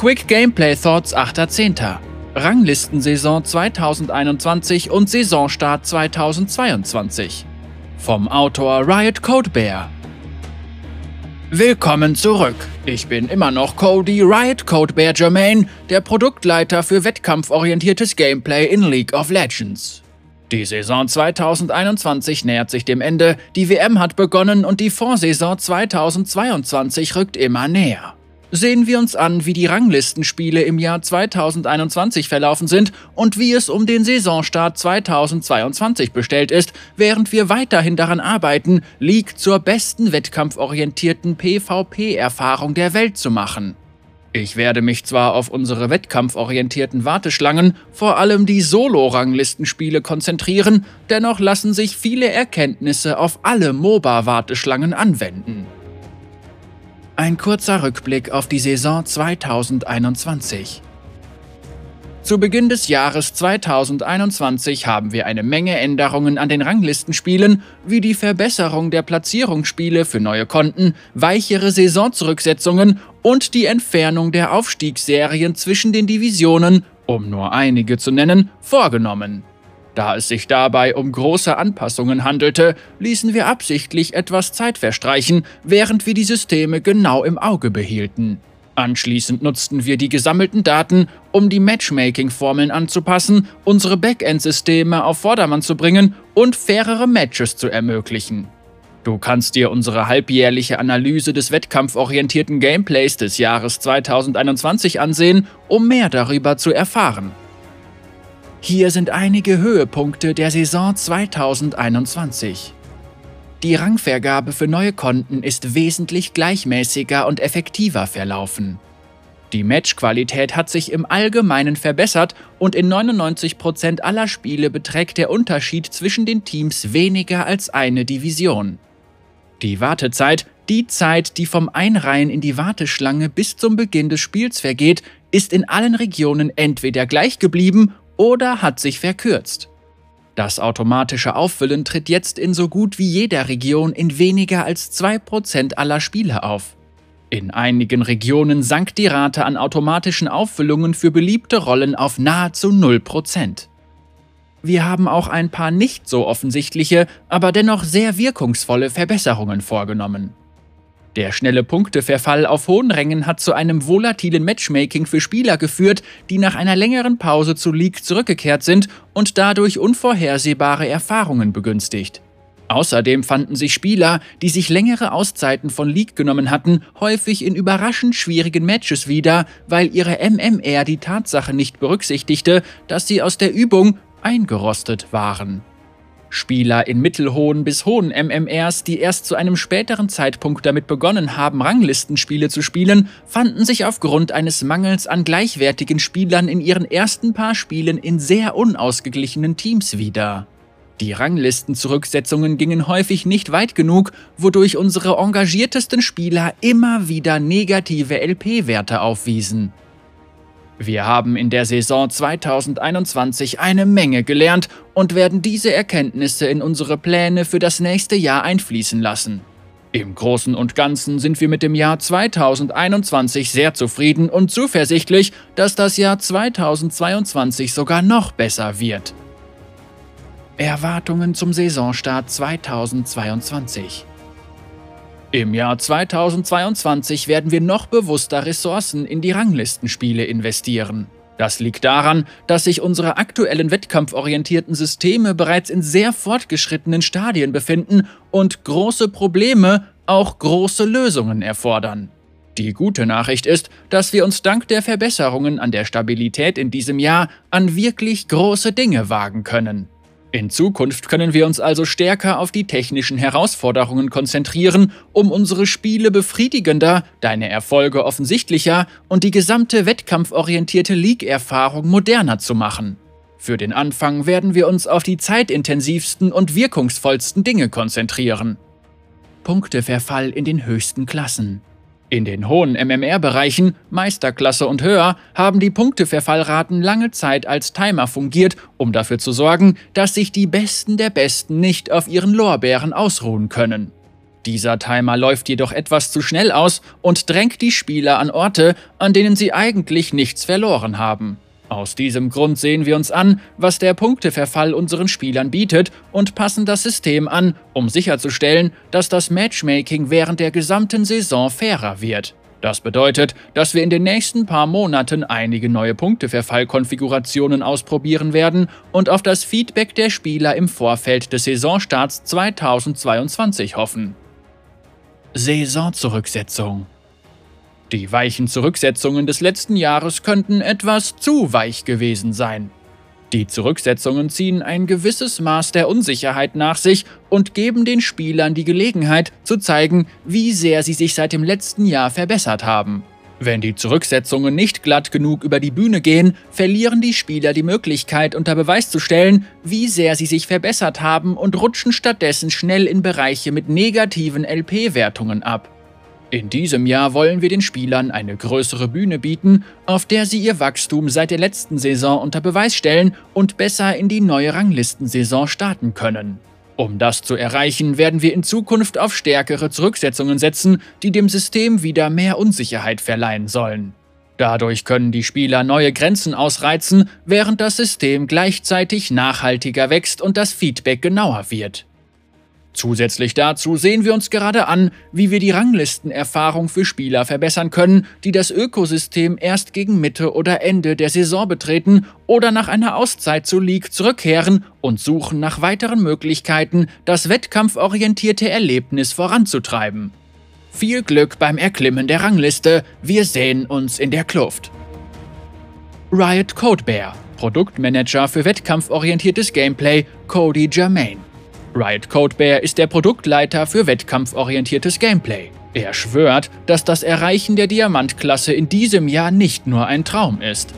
Quick Gameplay Thoughts 8.10. Ranglistensaison 2021 und Saisonstart 2022. Vom Autor Riot Code Bear. Willkommen zurück. Ich bin immer noch Cody Riot Code Bear Germain, der Produktleiter für wettkampforientiertes Gameplay in League of Legends. Die Saison 2021 nähert sich dem Ende, die WM hat begonnen und die Vorsaison 2022 rückt immer näher. Sehen wir uns an, wie die Ranglistenspiele im Jahr 2021 verlaufen sind und wie es um den Saisonstart 2022 bestellt ist, während wir weiterhin daran arbeiten, League zur besten wettkampforientierten PvP-Erfahrung der Welt zu machen. Ich werde mich zwar auf unsere wettkampforientierten Warteschlangen, vor allem die Solo-Ranglistenspiele konzentrieren, dennoch lassen sich viele Erkenntnisse auf alle MOBA-Warteschlangen anwenden. Ein kurzer Rückblick auf die Saison 2021. Zu Beginn des Jahres 2021 haben wir eine Menge Änderungen an den Ranglistenspielen, wie die Verbesserung der Platzierungsspiele für neue Konten, weichere Saisonzurücksetzungen und die Entfernung der Aufstiegsserien zwischen den Divisionen, um nur einige zu nennen, vorgenommen. Da es sich dabei um große Anpassungen handelte, ließen wir absichtlich etwas Zeit verstreichen, während wir die Systeme genau im Auge behielten. Anschließend nutzten wir die gesammelten Daten, um die Matchmaking-Formeln anzupassen, unsere Backend-Systeme auf Vordermann zu bringen und fairere Matches zu ermöglichen. Du kannst dir unsere halbjährliche Analyse des wettkampforientierten Gameplays des Jahres 2021 ansehen, um mehr darüber zu erfahren. Hier sind einige Höhepunkte der Saison 2021. Die Rangvergabe für neue Konten ist wesentlich gleichmäßiger und effektiver verlaufen. Die Matchqualität hat sich im Allgemeinen verbessert und in 99% aller Spiele beträgt der Unterschied zwischen den Teams weniger als eine Division. Die Wartezeit, die Zeit, die vom Einreihen in die Warteschlange bis zum Beginn des Spiels vergeht, ist in allen Regionen entweder gleich geblieben oder hat sich verkürzt. Das automatische Auffüllen tritt jetzt in so gut wie jeder Region in weniger als 2% aller Spiele auf. In einigen Regionen sank die Rate an automatischen Auffüllungen für beliebte Rollen auf nahezu 0%. Wir haben auch ein paar nicht so offensichtliche, aber dennoch sehr wirkungsvolle Verbesserungen vorgenommen. Der schnelle Punkteverfall auf hohen Rängen hat zu einem volatilen Matchmaking für Spieler geführt, die nach einer längeren Pause zu League zurückgekehrt sind und dadurch unvorhersehbare Erfahrungen begünstigt. Außerdem fanden sich Spieler, die sich längere Auszeiten von League genommen hatten, häufig in überraschend schwierigen Matches wieder, weil ihre MMR die Tatsache nicht berücksichtigte, dass sie aus der Übung eingerostet waren. Spieler in mittelhohen bis hohen MMRs, die erst zu einem späteren Zeitpunkt damit begonnen haben, Ranglistenspiele zu spielen, fanden sich aufgrund eines Mangels an gleichwertigen Spielern in ihren ersten paar Spielen in sehr unausgeglichenen Teams wieder. Die Ranglistenzurücksetzungen gingen häufig nicht weit genug, wodurch unsere engagiertesten Spieler immer wieder negative LP-Werte aufwiesen. Wir haben in der Saison 2021 eine Menge gelernt und werden diese Erkenntnisse in unsere Pläne für das nächste Jahr einfließen lassen. Im Großen und Ganzen sind wir mit dem Jahr 2021 sehr zufrieden und zuversichtlich, dass das Jahr 2022 sogar noch besser wird. Erwartungen zum Saisonstart 2022 im Jahr 2022 werden wir noch bewusster Ressourcen in die Ranglistenspiele investieren. Das liegt daran, dass sich unsere aktuellen wettkampforientierten Systeme bereits in sehr fortgeschrittenen Stadien befinden und große Probleme auch große Lösungen erfordern. Die gute Nachricht ist, dass wir uns dank der Verbesserungen an der Stabilität in diesem Jahr an wirklich große Dinge wagen können. In Zukunft können wir uns also stärker auf die technischen Herausforderungen konzentrieren, um unsere Spiele befriedigender, deine Erfolge offensichtlicher und die gesamte wettkampforientierte League-Erfahrung moderner zu machen. Für den Anfang werden wir uns auf die zeitintensivsten und wirkungsvollsten Dinge konzentrieren. Punkteverfall in den höchsten Klassen. In den hohen MMR-Bereichen, Meisterklasse und höher, haben die Punkteverfallraten lange Zeit als Timer fungiert, um dafür zu sorgen, dass sich die Besten der Besten nicht auf ihren Lorbeeren ausruhen können. Dieser Timer läuft jedoch etwas zu schnell aus und drängt die Spieler an Orte, an denen sie eigentlich nichts verloren haben. Aus diesem Grund sehen wir uns an, was der Punkteverfall unseren Spielern bietet und passen das System an, um sicherzustellen, dass das Matchmaking während der gesamten Saison fairer wird. Das bedeutet, dass wir in den nächsten paar Monaten einige neue Punkteverfallkonfigurationen ausprobieren werden und auf das Feedback der Spieler im Vorfeld des Saisonstarts 2022 hoffen. Saisonzurücksetzung die weichen Zurücksetzungen des letzten Jahres könnten etwas zu weich gewesen sein. Die Zurücksetzungen ziehen ein gewisses Maß der Unsicherheit nach sich und geben den Spielern die Gelegenheit zu zeigen, wie sehr sie sich seit dem letzten Jahr verbessert haben. Wenn die Zurücksetzungen nicht glatt genug über die Bühne gehen, verlieren die Spieler die Möglichkeit unter Beweis zu stellen, wie sehr sie sich verbessert haben und rutschen stattdessen schnell in Bereiche mit negativen LP-Wertungen ab. In diesem Jahr wollen wir den Spielern eine größere Bühne bieten, auf der sie ihr Wachstum seit der letzten Saison unter Beweis stellen und besser in die neue Ranglistensaison starten können. Um das zu erreichen, werden wir in Zukunft auf stärkere Zurücksetzungen setzen, die dem System wieder mehr Unsicherheit verleihen sollen. Dadurch können die Spieler neue Grenzen ausreizen, während das System gleichzeitig nachhaltiger wächst und das Feedback genauer wird. Zusätzlich dazu sehen wir uns gerade an, wie wir die Ranglistenerfahrung für Spieler verbessern können, die das Ökosystem erst gegen Mitte oder Ende der Saison betreten oder nach einer Auszeit zur League zurückkehren und suchen nach weiteren Möglichkeiten, das wettkampforientierte Erlebnis voranzutreiben. Viel Glück beim Erklimmen der Rangliste, wir sehen uns in der Kluft. Riot Codebear, Produktmanager für wettkampforientiertes Gameplay, Cody Germain. Riot Codebear ist der Produktleiter für wettkampforientiertes Gameplay. Er schwört, dass das Erreichen der Diamantklasse in diesem Jahr nicht nur ein Traum ist.